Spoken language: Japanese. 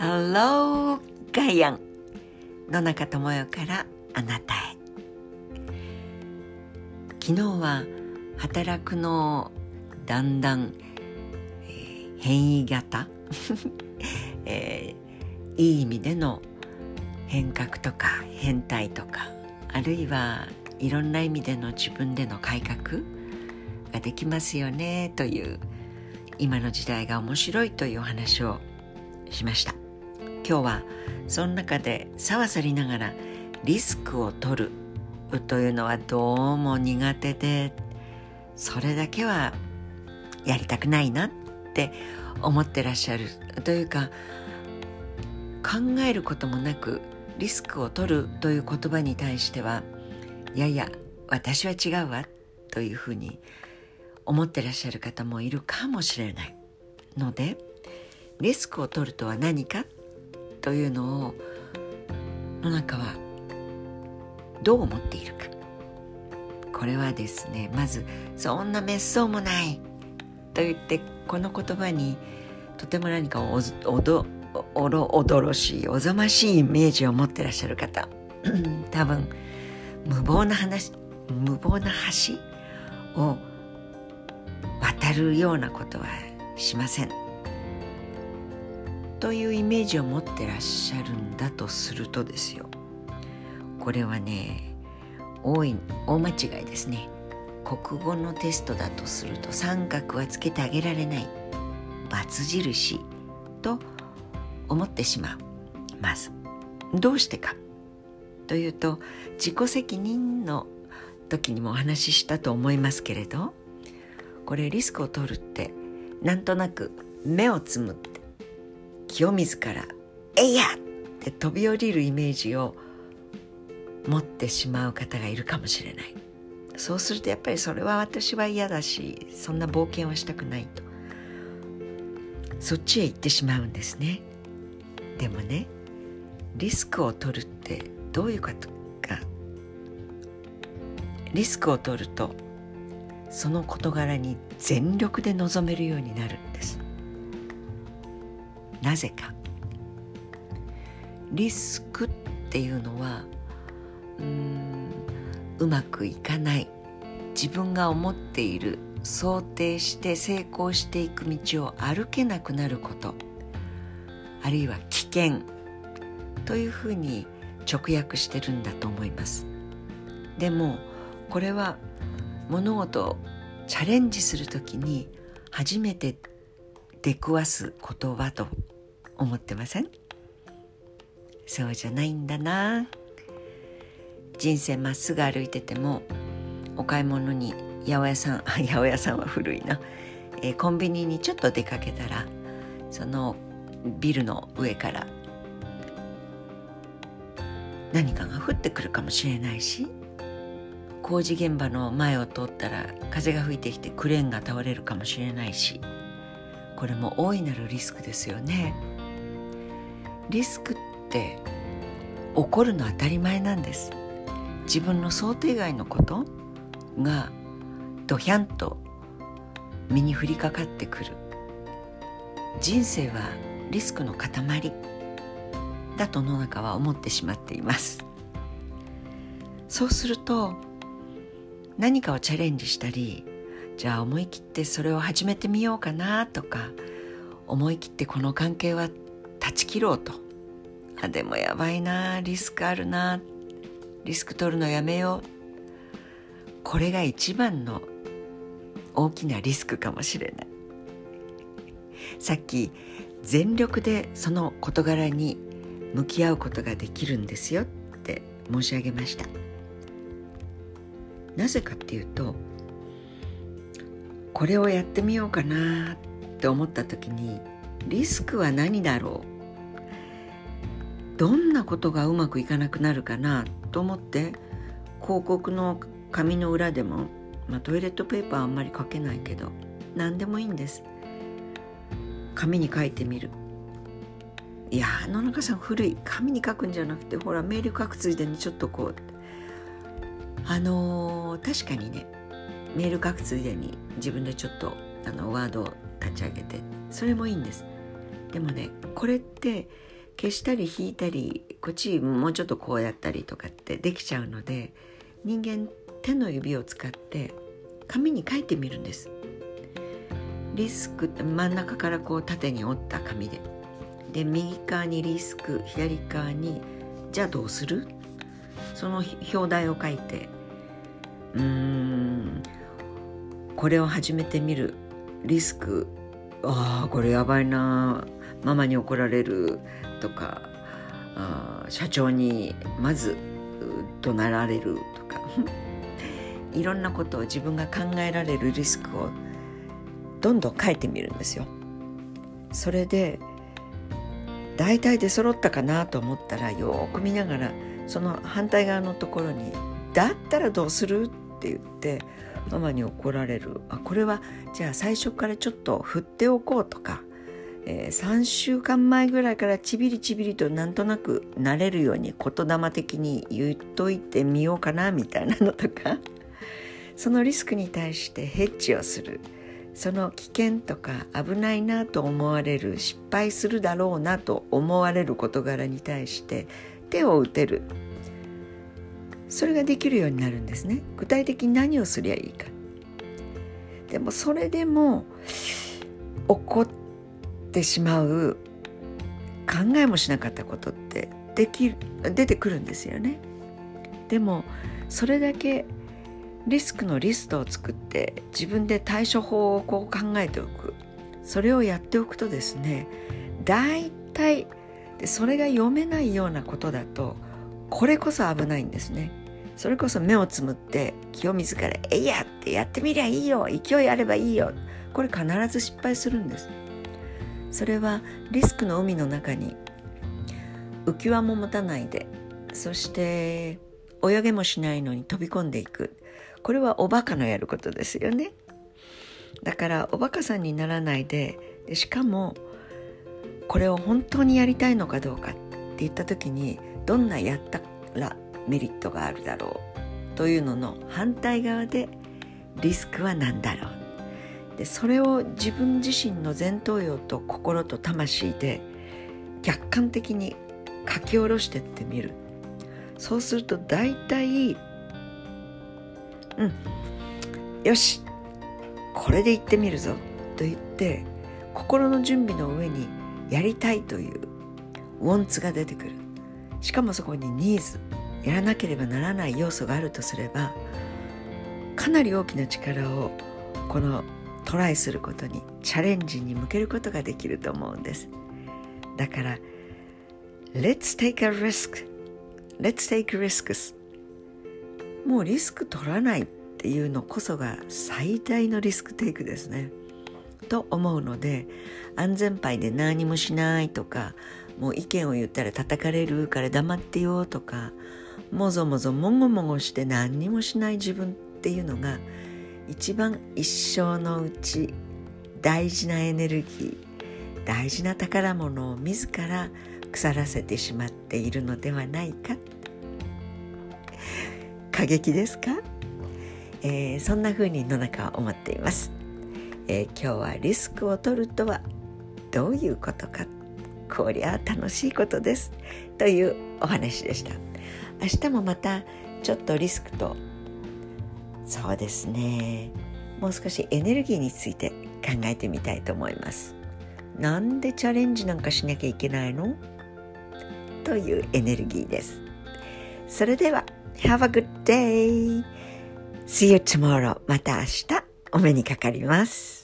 Hello ガイアン野中智代からあなたへ。昨日は働くのだんだん、えー、変異型、えー、いい意味での変革とか変態とかあるいはいろんな意味での自分での改革ができますよねという今の時代が面白いというお話をしました。今日はその中でさわさりながらリスクを取るというのはどうも苦手でそれだけはやりたくないなって思ってらっしゃるというか考えることもなくリスクを取るという言葉に対してはいやいや私は違うわというふうに思ってらっしゃる方もいるかもしれないのでリスクを取るとは何かというのを野中はどう思っているか。これはですねまず「そんな滅相もない」と言ってこの言葉にとても何かおおどおろ驚しいおぞましいイメージを持ってらっしゃる方。多分無謀な話無謀な橋を渡るようなことはしません。というイメージを持ってらっしゃるんだとするとですよ。これはね大い大間違いですね。国語のテストだとすると三角はつけてあげられない×印と思ってしまう。まずどうしてか。というと自己責任の時にもお話ししたと思いますけれどこれリスクを取るってなんとなく目をつむって清水から「えいや!」って飛び降りるイメージを持ってしまう方がいるかもしれない。そうするとやっぱりそれは私は嫌だしそんな冒険はしたくないと。そっちへ行ってしまうんですね。でもねリスクを取るってどういうことか。リスクを取るとその事柄に全力で臨めるようになるんです。なぜか。リスクっていうのはうんうまくいかない。自分が思っている想定して成功していく道を歩けなくなること。あるいは危険。というふうに直訳してるんだと思います。でもこれは物事をチャレンジする時に初めて出くわす言葉と思ってません？そうじゃないんだな。人生まっすぐ歩いててもお買い物に八百屋さん 八百屋さんは古いな、えー、コンビニにちょっと出かけたらそのビルの上から何かが降ってくるかもしれないし工事現場の前を通ったら風が吹いてきてクレーンが倒れるかもしれないしこれも大いなるリスクですよね。リスクって起こるの当たり前なんです。自分の想定外のことがドヒャンと身に降りかかってくる。人生はリスクの塊だと野中は思ってしまっています。そうすると何かをチャレンジしたりじゃあ思い切ってそれを始めてみようかなとか思い切ってこの関係は断ち切ろうと。あでもやばいな。リスクあるな。リスク取るのやめよう。これが一番の大きなリスクかもしれない。さっき全力でその事柄に向き合うことができるんですよ。って申し上げました。なぜかっていうとこれをやってみようかなって思った時にリスクは何だろうどんなことがうまくいかなくなるかなと思って広告の紙の裏でも、まあ、トイレットペーパーあんまり書けないけど何でもいいんです。紙に書いてみる。いや野中さん古い。紙に書くんじゃなくてほらメール書くついでにちょっとこう。あのー、確かにねメール書くついでに自分でちょっとあのワードを立ち上げてそれもいいんです。でもねこれって消したり引いたりこっちもうちょっとこうやったりとかってできちゃうので人間手の指を使って紙に書いてみるんです。リスク真ん中からこう縦に折った紙で。で右側にリスク左側にじゃあどうする？その表題を書いてうーんこれを始めてみるリスク。ああこれやばいなママに怒られるとかあ社長にまず怒鳴られるとか いろんなことを自分が考えられるリスクをどんどん書いてみるんですよ。それで大体で揃ったかなと思ったらよく見ながらその反対側のところに「だったらどうする?」って言ってママに怒られるあこれはじゃあ最初からちょっと振っておこうとか、えー、3週間前ぐらいからちびりちびりとなんとなくなれるように言霊的に言っといてみようかなみたいなのとか そのリスクに対してヘッジをする。その危険とか危ないなと思われる失敗するだろうなと思われる事柄に対して手を打てる。それができるようになるんですね。具体的に何をすりゃいいか。でもそれでも起こってしまう考えもしなかったことってでき出てくるんですよね。でもそれだけリスクのリストを作って自分で対処法をこう考えておく。それをやっておくとですね大体でそれが読めないようなことだとこれこそ危ないんですね。それこそ目をつむって清水から「えいや!」ってやってみりゃいいよ。勢いあればいいよ。これ必ず失敗するんです。それはリスクの海の中に浮き輪も持たないでそして泳げもしないのに飛び込んでいく。これはおバカのやることですよね。だからおバカさんにならないででしかもこれを本当にやりたいのかどうかって言った時にどんなやったらメリットがあるだろう。というのの反対側でリスクは何だろう。でそれを自分自身の前頭葉と心と魂で客観的に書き下ろしてってみる。そうすると大体うんよしこれで行ってみるぞと言って心の準備の上にやりたいというウォンツが出てくる。しかもそこにニーズやらなければならない要素があるとすればかなり大きな力をこのトライすることにチャレンジに向けることができると思うんです。だから Let's take a risk. Let's take risks. もうリスク取らないっていうのこそが最大のリスクテイクですね。と思うので安全牌で何もしないとかもう意見を言ったら叩かれるから黙ってよとかもぞもぞもごもごして何にもしない自分っていうのが一番一生のうち大事なエネルギー大事な宝物を自ら腐らせてしまっているのではないか。過激ですか、えー、そんな風に野中は思っています、えー、今日はリスクを取るとはどういうことか。こりゃ楽しいことです。というお話でした。明日もまたちょっとリスクとそうですねもう少しエネルギーについて考えてみたいと思いますなんでチャレンジなんかしなきゃいけないの？というエネルギーですそれでは Have a good day. See you tomorrow. また明日お目にかかります。